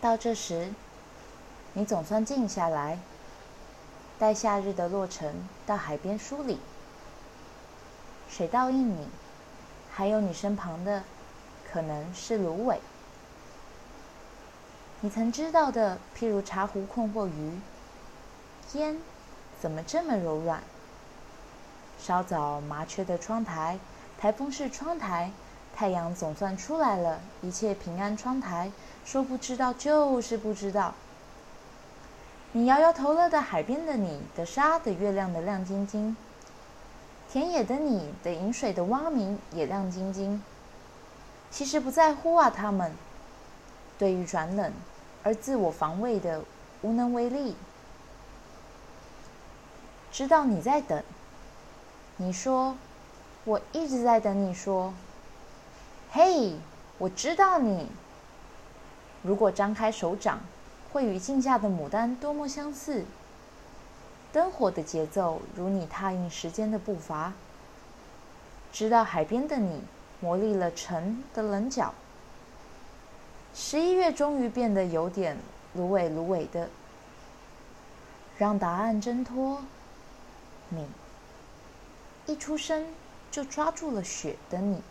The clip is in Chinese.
到这时，你总算静下来，待夏日的落成到海边梳理。水倒映你，还有你身旁的，可能是芦苇。你曾知道的，譬如茶壶困惑于烟怎么这么柔软？稍早麻雀的窗台，台风是窗台，太阳总算出来了，一切平安。窗台说不知道就是不知道。你摇摇头了的海边的你的沙的月亮的亮晶晶。田野的你的饮水的蛙鸣也亮晶晶。其实不在乎啊，他们对于转冷而自我防卫的无能为力。知道你在等，你说，我一直在等你说。嘿，我知道你。如果张开手掌，会与镜下的牡丹多么相似。灯火的节奏，如你踏印时间的步伐。知道海边的你，磨砺了晨的棱角。十一月终于变得有点芦苇芦苇的，让答案挣脱。你一出生就抓住了雪的你。